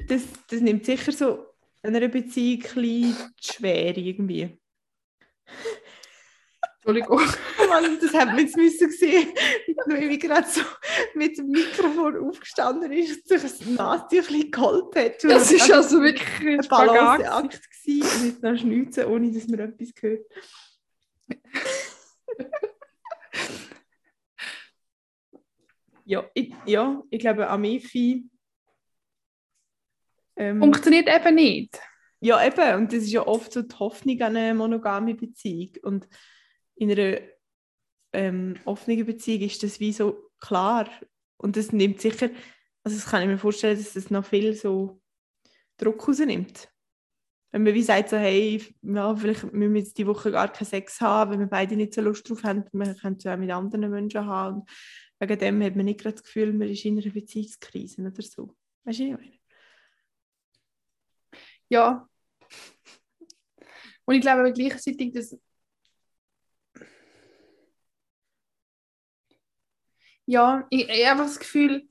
Das, das nimmt sicher so einer Beziehung ein bisschen die Schwere irgendwie. Entschuldigung. Oh das hat man jetzt müssen sehen, wie ich gerade so mit dem Mikrofon aufgestanden ist und sich das Nasentüchchen geholt hat. Und das war also wirklich ein Balanceakt. Und jetzt noch schneuzen, ohne dass man etwas hört. ja, ich, ja, ich glaube, Amifi Ähm, Funktioniert eben nicht. Ja, eben. Und das ist ja oft so die Hoffnung an eine monogame Beziehung. Und in einer ähm, offenen Beziehung ist das wie so klar. Und das nimmt sicher, also das kann ich mir vorstellen, dass das noch viel so Druck rausnimmt. Wenn man wie sagt, so, hey, ja, vielleicht müssen wir jetzt die Woche gar keinen Sex haben, wenn wir beide nicht so Lust drauf haben, wir können es auch mit anderen Menschen haben. Und wegen dem hat man nicht gerade das Gefühl, man ist in einer Beziehungskrise oder so. Weißt du, ich meine? Ja. Und ich glaube aber gleichzeitig, dass. Ja, ich, ich habe einfach das Gefühl,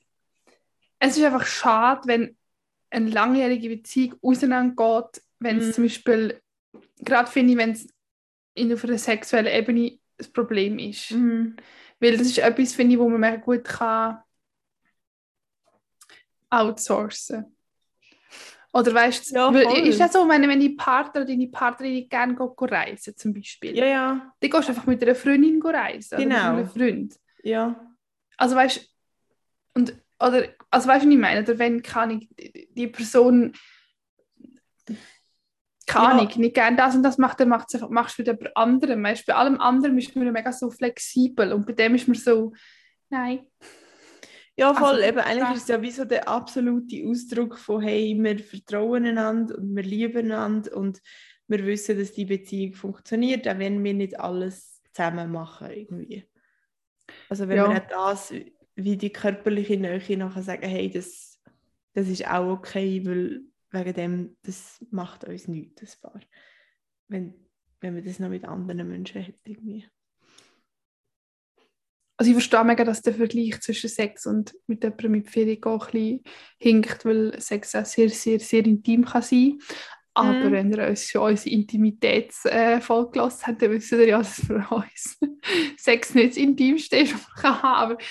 es ist einfach schade, wenn eine langjährige Beziehung auseinandergeht, wenn es Mhm. zum Beispiel, gerade finde ich, wenn es in- auf einer sexuellen Ebene ein Problem ist. Mhm. Weil das ist etwas, finde ich, wo man mega gut kann outsourcen. Oder weißt du, Ja, ist das so, wenn, wenn dein Partner oder deine Partnerin gerne go, go reisen zum Beispiel, Ja, ja, dann gehst du einfach mit einer Freundin go reisen oder Genau. mit einem Freund. ja. Also weißt du, und oder also weißt du, was ich meine? Oder wenn kann ich die, Person keine Ja. Ahnung, nicht gerne das und das macht, dann macht's einfach, machst du wieder bei anderem. Weißt, bei allem anderen ist man mega so flexibel und bei dem ist man so, nein. Ja, voll. Also, Eben, eigentlich ist es ja wie so der absolute Ausdruck von, hey, wir vertrauen einander und wir lieben einander und wir wissen, dass die Beziehung funktioniert, auch wenn wir nicht alles zusammen machen irgendwie. Also wenn Ja. wir auch das, wie die körperliche Nähe nachher sagen, hey, das, das ist auch okay, weil wegen dem, das macht uns nichts, das Paar. Wenn, wenn man das noch mit anderen Menschen hat irgendwie. Also ich verstehe mega, dass der Vergleich zwischen Sex und mit jemandem mit Ferien gehen ein bisschen hinkt, weil Sex auch sehr, sehr, sehr intim kann sein Aber Mhm. wenn ihr uns schon unsere Intimitätsfolge gelassen habt, dann wisst ihr ja, dass für uns Sex nicht das Intimste ist, was man kann haben. Aber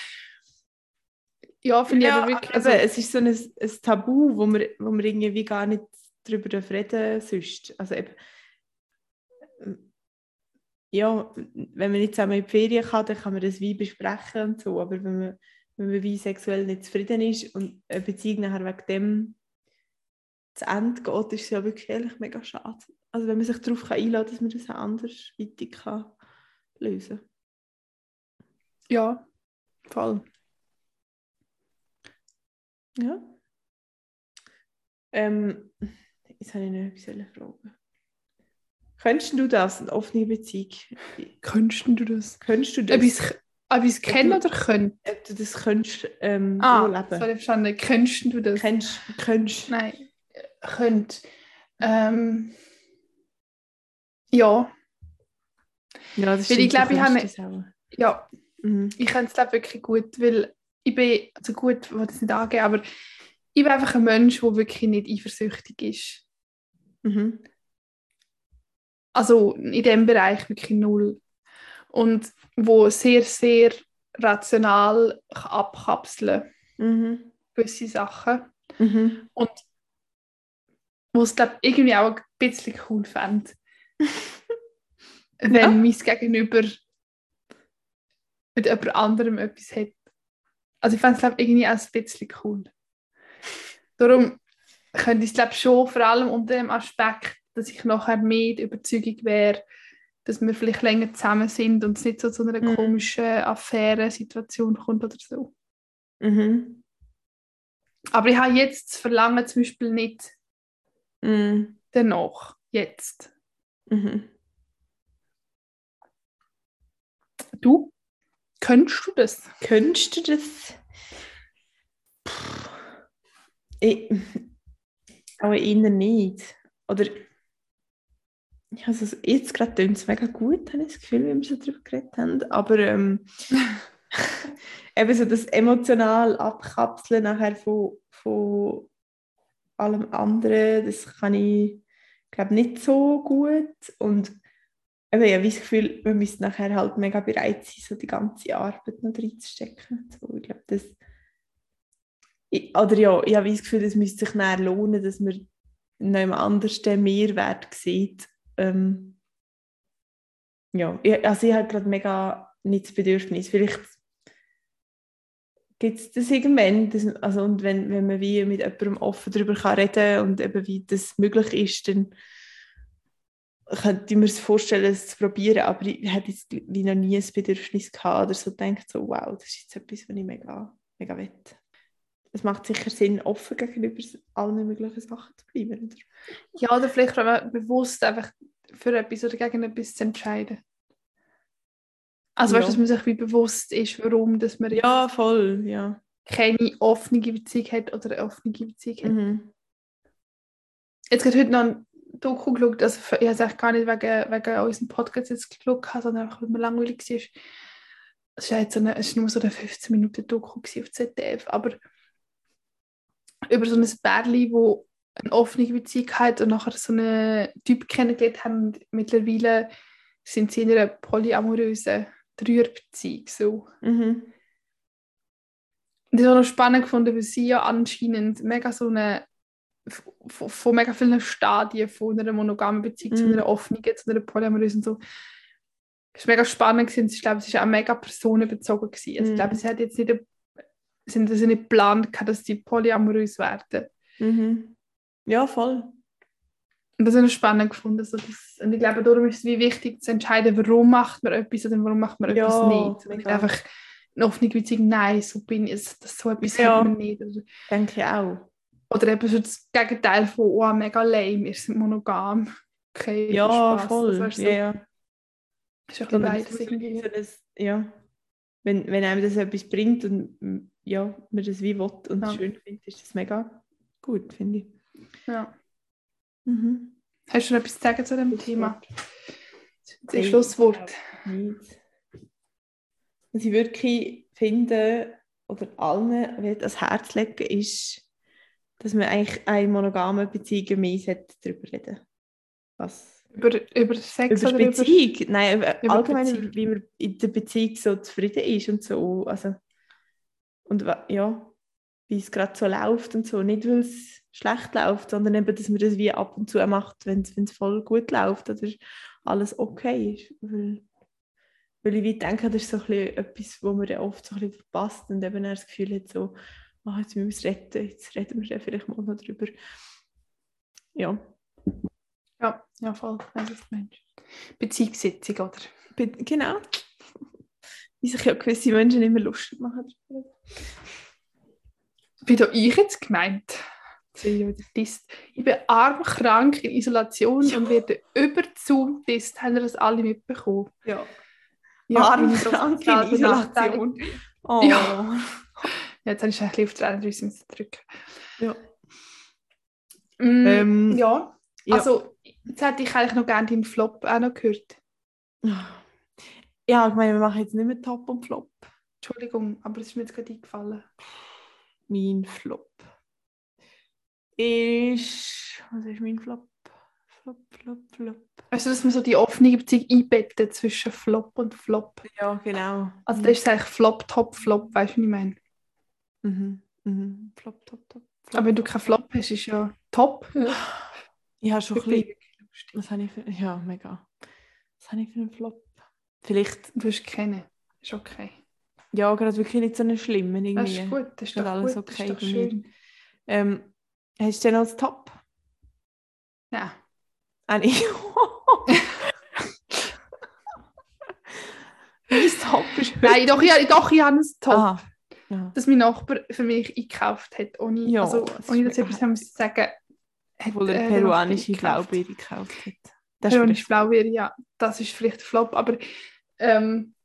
ja, finde ich Ja, aber wirklich... also, es ist so ein, ein Tabu, wo wir, wo wir irgendwie gar nicht darüber reden sonst. Also eben, ja, wenn man nicht zusammen in die Ferien kann, dann kann man das wie besprechen und so, aber wenn man, wenn man wie sexuell nicht zufrieden ist und eine Beziehung nachher wegen dem zu Ende geht, ist es ja wirklich ehrlich mega schade. Also wenn man sich darauf kann einladen kann, dass man das auch anders weiter kann lösen ja, voll. Ja. Ähm, jetzt habe ich noch etwas fragen. Könntest du das, eine offene Beziehung? Könntest du das? Könntest du das? Etwas, etwas kennen oder können? ob du das könntest ähm, Ah, so das leben? habe ich verstanden. Könntest du das? Kennst, könntest. Nein, könnt. Ähm, ja, Ja, das Weil ich stimmt, glaube, ich habe ja, Mhm. ich kann es glaube wirklich gut, weil ich bin, also gut, ich will das nicht angeben, aber ich bin einfach ein Mensch, der wirklich nicht eifersüchtig ist. Mhm. Also in dem Bereich wirklich null. Und wo sehr, sehr rational abkapseln Mhm. gewisse Sachen. Mhm. Und wo es glaube irgendwie auch ein bisschen cool fände, wenn Ja. mein Gegenüber mit jemand anderem etwas hat. Also ich fände es glaube irgendwie auch ein bisschen cool. Darum könnte ich es glaube schon vor allem unter dem Aspekt, dass ich nachher mehr die Überzeugung wäre, dass wir vielleicht länger zusammen sind und es nicht so zu einer Mhm. komischen Affäre-Situation kommt oder so. Mhm. Aber ich habe jetzt das Verlangen zum Beispiel nicht Mhm. danach. Jetzt. Mhm. Du? Könntest du das? Könntest du das? Puh. Ich, aber eher nicht. Oder ich also jetzt gerade tönt es mega gut, habe ich das Gefühl, wie wir schon darüber geredet haben. Aber ähm, eben so das emotional Abkapseln nachher von, von allem anderen, das kann ich glaube nicht so gut. Und ich habe das Gefühl, wir müssen nachher halt mega bereit sein, so die ganze Arbeit noch reinzustecken. So, ich glaube, das ich, oder ja, ich habe das Gefühl, es müsste sich näher lohnen, dass man jemand anders den Mehrwert sieht. Ähm, ja, also ich habe gerade mega nicht das Bedürfnis. Vielleicht gibt es das irgendwann? Das, also, und wenn, wenn man wie mit jemandem offen darüber kann reden und eben wie das möglich ist, dann könnte ich mir vorstellen, es zu probieren, aber ich hätte jetzt wie noch nie ein Bedürfnis gehabt oder so gedacht, so wow, das ist jetzt etwas, was ich mega, mega will. Es macht sicher Sinn, offen gegenüber allen möglichen Sachen zu bleiben. Oder? Ja, oder vielleicht bewusst einfach für etwas oder gegen etwas zu entscheiden. Also Ja. weißt dass man sich wie bewusst ist, warum dass man Ja, voll, ja. keine offene Beziehung hat oder eine offene Beziehung hat. Mhm. Jetzt gerade heute noch ein Doku geschaut, also ich habe es eigentlich gar nicht wegen, wegen unserem Podcast jetzt geschaut, sondern einfach, weil mir langweilig war. Es war, jetzt so eine, es war nur so eine 15 Minuten Doku gewesen auf ZDF, aber über so ein Bärli, wo eine offene Beziehung hat und nachher so einen Typ kennengelernt haben mittlerweile sind sie in einer polyamorösen Dreierbeziehung so. Mhm. Und das habe ich noch spannend gefunden, weil sie ja anscheinend mega so eine von, von mega vielen Stadien von einer monogamen Beziehung zu Mhm. einer offenen, zu einer polyamorösen so. Es war mega spannend gewesen. Ich glaube, es war auch mega personenbezogen gewesen. Also ich Mhm. glaube, sie hat jetzt nicht, eine- sie nicht geplant, dass sie polyamorös werden. Mhm. Ja, voll. Und das habe ich spannend gefunden. So das, und ich glaube, darum ist es wie wichtig zu entscheiden, warum macht man etwas oder warum macht man Ja, etwas nicht. Und nicht einfach eine offene Beziehung, nein, so bin ich, das, das so etwas Ja. hat man nicht. Oder, Denke ich auch. oder eben so das Gegenteil von, oh, mega lame, wir sind monogam. Okay, Ja, Spaß. voll. Das so, ja, ja. ist ein bisschen beides irgendwie. ein- ja. Wenn, wenn einem das etwas bringt und ja, man das wie will und Ja. schön findet, ist das mega gut, finde ich. Ja. Mhm. Hast du noch etwas zu sagen zu dem Thema? Das Hey, Schlusswort. Was ich wirklich finde, oder allen will ans Herz legen, ist, dass man eigentlich eine monogame Beziehung mehr darüber reden Was Über, über Sex über oder über... Beziehung, nein, über, über allgemein, Beziehung. wie man in der Beziehung so zufrieden ist und so. Also, und ja, wie es gerade so läuft und so. Nicht, weil es schlecht läuft, sondern eben, dass man das wie ab und zu macht, wenn es voll gut läuft oder alles okay ist. Weil, weil ich wie denke, das ist so ein bisschen etwas, wo man dann oft so ein bisschen verpasst und eben das Gefühl hat, so, ah, jetzt müssen wir es retten, jetzt reden wir dann vielleicht mal noch drüber. Ja. Ja, ja, voll. Das ist Mensch. Beziehungssitzung, oder? Be- Genau. Wie sich ja gewisse Menschen immer lustig machen. Wie da ich jetzt gemeint? Ich bin armkrank in Isolation Ja. und werde über Zoom disst. Haben wir das alle mitbekommen? Ja. Ja, Arm meine so krank soziale in Isolation. Oh. Ja. Jetzt habe ich ein bisschen auf die 31 müssen drücken. Ja. Mm, Ähm, ja. ja. also jetzt hätte ich eigentlich noch gerne deinen Flop auch noch gehört. Ja, ich meine, wir machen jetzt nicht mehr Top und Flop. Entschuldigung, aber es ist mir jetzt gerade eingefallen. Mein Flop ist. Was ist mein Flop? Flop, Flop, Flop. Also, dass man so die offene Beziehung einbettet zwischen Flop und Flop. Ja, genau. Also, das ist eigentlich Flop, Top, Flop, weißt du, was ich meine? Mhm. Mhm. Flop, top, top. Flop. Aber wenn du keinen Flop hast, ist ja top. ich habe schon ein bisschen. Was habe ich für. Ja, mega. Was habe ich für einen Flop? Vielleicht. Du wirst kennen. Ist okay. Ja, gerade wirklich nicht so einen schlimmen Das irgendwie. ist gut, das ist Ist doch alles gut, das okay ist doch bei mir. schön. Ähm, hast du den als Top? Ja. Ah, nicht. mein Top ist Nein, doch, ich, doch, ich habe einen Top, Ah, ja. dass mein Nachbar für mich eingekauft hat, ohne, Ja, also, das ist ohne dass etwas haben müssen sagen hat, Obwohl er äh, peruanische Blaubeere gekauft hat. Das Peruanische ist Blaubeere, ja, das ist vielleicht ein Flop, aber ähm,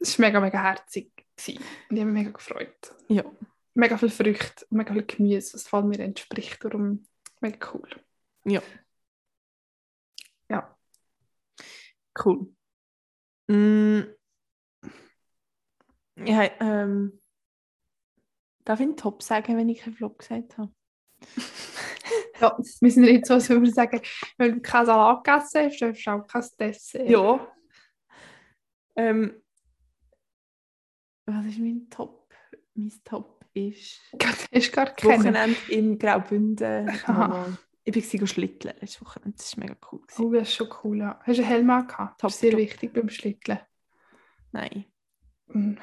es war mega, mega herzig. gewesen. Und ich habe mich mega gefreut. Ja. Mega viel Früchte, mega viel Gemüse, was vor mir entspricht. Darum mega cool. Ja. Ja. Cool. Mm. Ja, ähm, darf ich einen Top sagen, wenn ich keinen Flop gesagt habe? Ja, wir sind nicht so, als würden wir sagen, wenn du keinen Salat gegessen hast, darfst du auch kein Dessert. Ja. Ähm, was ist mein Top? Mein Top ist Das du gar keinen. Wochenende in Graubünden. Mal- Ich war schlitteln letztes Wochenende. Das war mega cool. gewesen. Oh, das ist schon cool. Ja. Hast du einen Helm gehabt? Top, ist sehr top. wichtig beim Schlitteln. Nein. Mhm.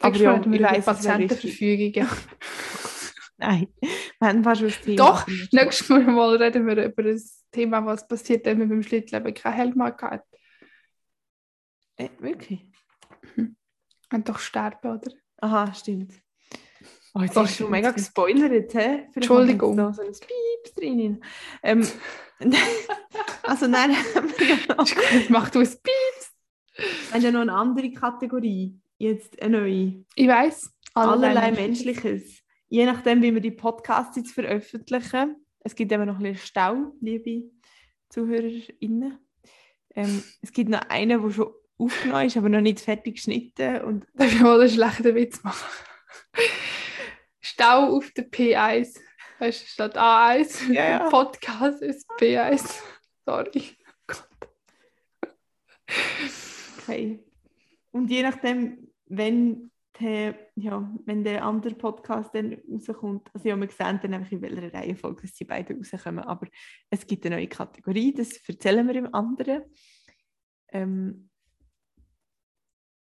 Aber Mal ja, wir ich weiss, richtig. Patientenverfügungen. Nein, wir haben fast Thema. Doch, Nächstes Mal mal reden wir über das Thema, was passiert, wenn man beim Schlittleben keinen Helm hat. Äh, wirklich? Und doch sterben, oder? Aha, stimmt. Oh, jetzt hast du mega gespoilert, hä? Entschuldigung. noch so ein Pieps drin. Ähm, also nein, haben wir ja noch, Mach du ein Pieps. wir haben ja noch eine andere Kategorie. Jetzt eine neue. Ich weiß. Allerlei Menschliches. Je nachdem, wie wir die Podcasts jetzt veröffentlichen. Es gibt immer noch ein bisschen Stau, liebe ZuhörerInnen. Ähm, es gibt noch einen, der schon aufgenommen ist, aber noch nicht fertig geschnitten. Und Darf ich mal einen schlechten Witz machen? Stau auf der P1. Weißt du, statt A1. Ja, ja. Podcast ist P1. Sorry. Okay. Und je nachdem, wenn der, ja, wenn der andere Podcast dann rauskommt, also ja, wir sehen dann einfach in welcher Reihenfolge dass die beiden rauskommen, aber es gibt eine neue Kategorie, das erzählen wir im anderen. Ähm,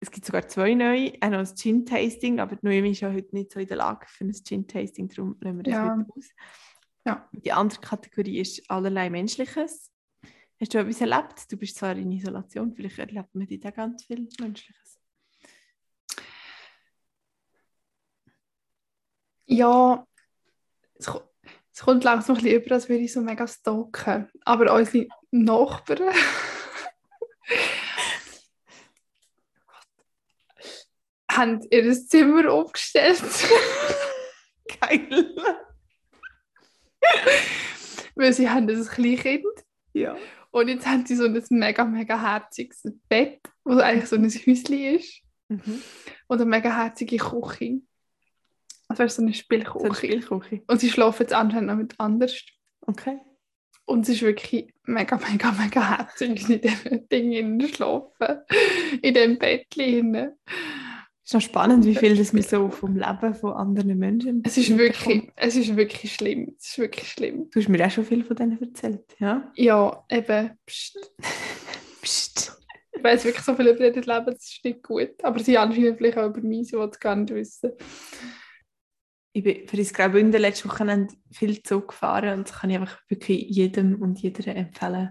es gibt sogar zwei neue, einmal das Gin-Tasting, aber die Noemi ist ja heute nicht so in der Lage für ein Gin-Tasting, darum lassen wir das Ja. heute aus. Ja. Die andere Kategorie ist allerlei Menschliches. Hast du etwas erlebt? Du bist zwar in Isolation, vielleicht erlebt man dort auch ganz viel Menschliches. Ja, es, es kommt langsam ein bisschen über, als würde ich so mega stalken. Aber unsere Nachbarn haben ihr Zimmer aufgestellt, Geil! weil sie haben ein Kleinkind. ja. Und jetzt haben sie so ein mega, mega herziges Bett, wo eigentlich so ein Häuschen ist. Mhm. Und eine mega herzige Küche. Das wäre so eine So Spielküche. eine Spielküche. Und sie schlafen jetzt anscheinend noch mit anders. Okay. Und es ist wirklich mega, mega, mega herzig in diesem Ding schlafen. In diesem Bettchen. Es ist noch spannend, wie viel das wir so vom Leben von anderen Menschen ist, mitbekommen. wirklich, es ist wirklich schlimm. Es ist wirklich schlimm. Du hast mir auch schon viel von denen erzählt, ja? Ja, eben. Psst. Psst. Ich weiß wirklich so viel über das Leben, das ist nicht gut. Aber sie anscheinend vielleicht auch über mich, sie wollen es gar nicht wissen. Ich bin für das Graubünden letzte Wochenende viel Zug gefahren und das kann ich einfach wirklich jedem und jeder empfehlen.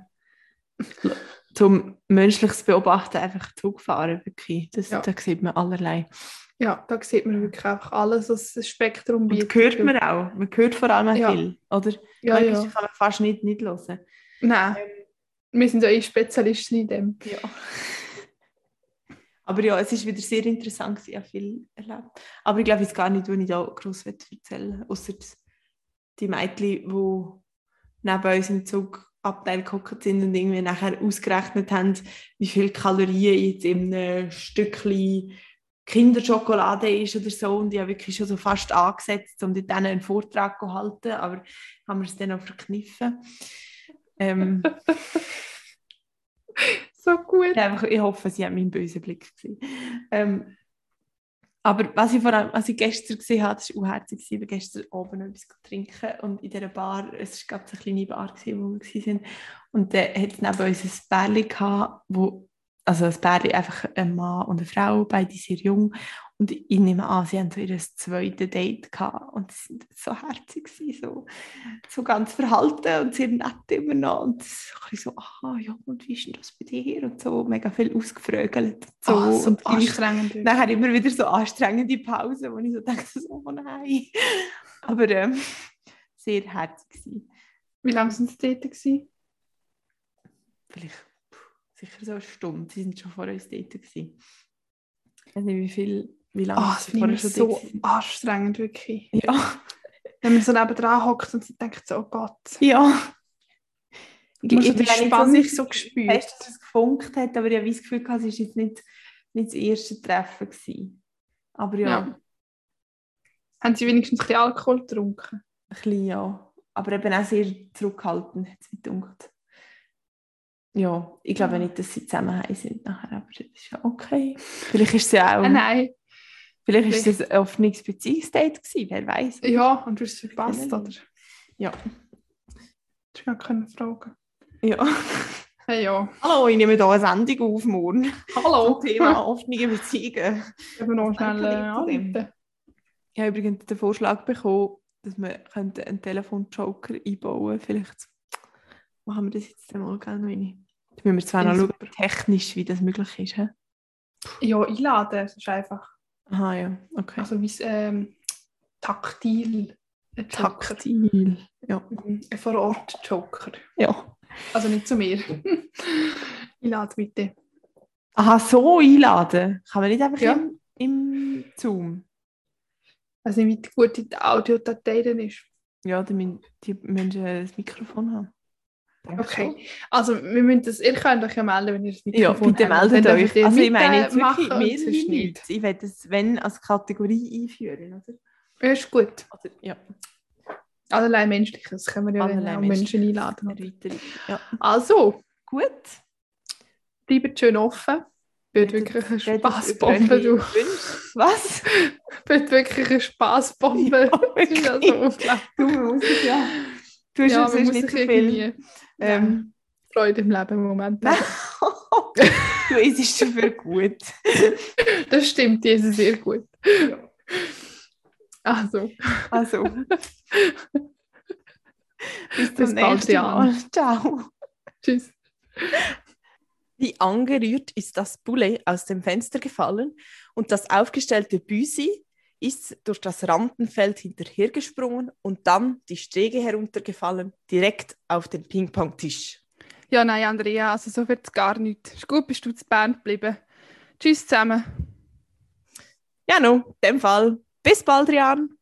Zum menschliches Beobachten einfach Zug fahren, wirklich. Das, Ja. Da sieht man allerlei. Ja, da sieht man wirklich einfach alles, was das Spektrum Und bietet. hört man auch. Man hört vor allem auch Ja. viel, oder? Ja, Manchmal ja. kann man fast nicht, nicht hören. Nein, wir sind ja eh Spezialisten in dem. Ja. Aber ja, es ist wieder sehr interessant, ich habe viel erlebt. Aber ich glaube jetzt gar nicht, was ich da gross erzählen will, außer die Mädchen, die neben uns im Zugabteil gehockt sind und irgendwie nachher ausgerechnet haben, wie viele Kalorien jetzt in einem Stückchen Kinderschokolade ist oder so. Und ich habe wirklich schon so fast angesetzt, um dort einen Vortrag zu halten, aber haben wir es dann auch verkniffen. Ähm, So gut. einfach, ich hoffe, sie haben meinen bösen Blick gesehen. Ähm, aber was ich, vor allem, was ich gestern gesehen habe, das war unherzig. Ich war gestern oben etwas trinken und in dieser Bar, es war eine kleine Bar, gewesen, wo wir waren. Und da hat es neben uns ein Pärchen gehabt, wo, also ein Pärchen, einfach ein Mann und eine Frau, beide sehr jung. Und ich nehme an, sie haben so ihr zweites Date gehabt und sie sind so herzig gewesen, so, so ganz verhalten und sehr nett immer noch. Und ich so, aha, ja, und wie ist denn das bei dir? Und so mega viel ausgefrögelt. Und so, Ah, so und anstrengend. nachher immer wieder so anstrengende Pausen, wo ich so dachte, so, oh nein. Aber ähm, sehr herzig gewesen. Wie lange sind sie dort? Gewesen? Vielleicht sicher so eine Stunde. Sie sind schon vor uns dort gewesen. Ich weiß nicht, wie viel, wie lange Ah, das sie finde ich so anstrengend, wirklich. Ja, Wenn man so nebendran hockt und sie denkt so, oh Gott. ja. Ich, ich die Spannung sicher, so gespürt. fest, dass es gefunkt hat, aber ich habe das Gefühl, es war jetzt nicht, nicht das erste Treffen. Gewesen. Aber ja, Ja. Haben sie wenigstens ein bisschen Alkohol getrunken? ein bisschen ja. Aber eben auch sehr zurückhaltend, hat es mich gedacht. Ja, ich glaube nicht, dass sie zusammen sind nachher, aber das ist ja okay. Vielleicht ist ja auch, Ah, nein. Vielleicht ist es ein offenes Beziehungsdate gewesen, wer weiß. Ja, und du hast es verpasst, oder? Ja, Du hast gar keine Fragen. ja. Hey, ja. Hallo, ich nehme hier eine Sendung auf morgen. Hallo. Zum Thema offene Beziehungen. Können wir noch schnell äh, anrufen? Ich habe übrigens den Vorschlag bekommen, dass wir könnten einen Telefonjoker einbauen Vielleicht machen wir das jetzt mal gerne noch rein. Jetzt müssen wir zwar noch schauen, technisch, wie das möglich ist. He? Ja, einladen. Das ist einfach. Aha, ja, okay. Also wie ähm, taktil. Ein Joker. Taktil. Ja. Mhm, Ein Vor-Ort-Joker. ja. Also nicht zu mir. einladen bitte. Aha, so einladen. Kann man nicht einfach Ja. im, im Zoom? Also nicht, wie gut die Audiodatei dann ist. Ja, die, müssen- die müssen das Mikrofon haben. Okay. Also wir müssen das, ihr könnt euch ja melden, wenn ihr das schon. Ja, Mikrofon bitte habt. meldet euch. Also ich meine jetzt wirklich mehrere sonst nicht. Leute. Ich werde das wenn als Kategorie einführen. Oder? Ja, ist gut. Also, ja, Allerlei Menschliches können wir ja dann auch. Menschen einladen. Erweiterung. Ja. Also, Gut. bleibt schön offen. Wird wirklich eine Spaßbombe, du. Was? Wird wirklich eine Spaßbombe. Ja, das ist ja so wirklich. unglaublich. Du musst ja. Du hast Ja, nicht so viel. Ähm, Freude im Leben im Moment haben. du isst dafür gut. Das stimmt, die ist sehr gut. Also, Also. Bis zum bald, nächsten. Mal. Ciao. tschüss. Wie angerührt ist das Poulet aus dem Fenster gefallen und das aufgestellte Büsi ist durch das Rampenfeld hinterhergesprungen und dann die Stege heruntergefallen, direkt auf den Ping-Pong-Tisch. Ja, nein, Andrea, also so wird es gar nicht. Ist gut, bist du zu Bern geblieben. Tschüss zusammen. Ja, no, in dem Fall. Bis bald, Rian.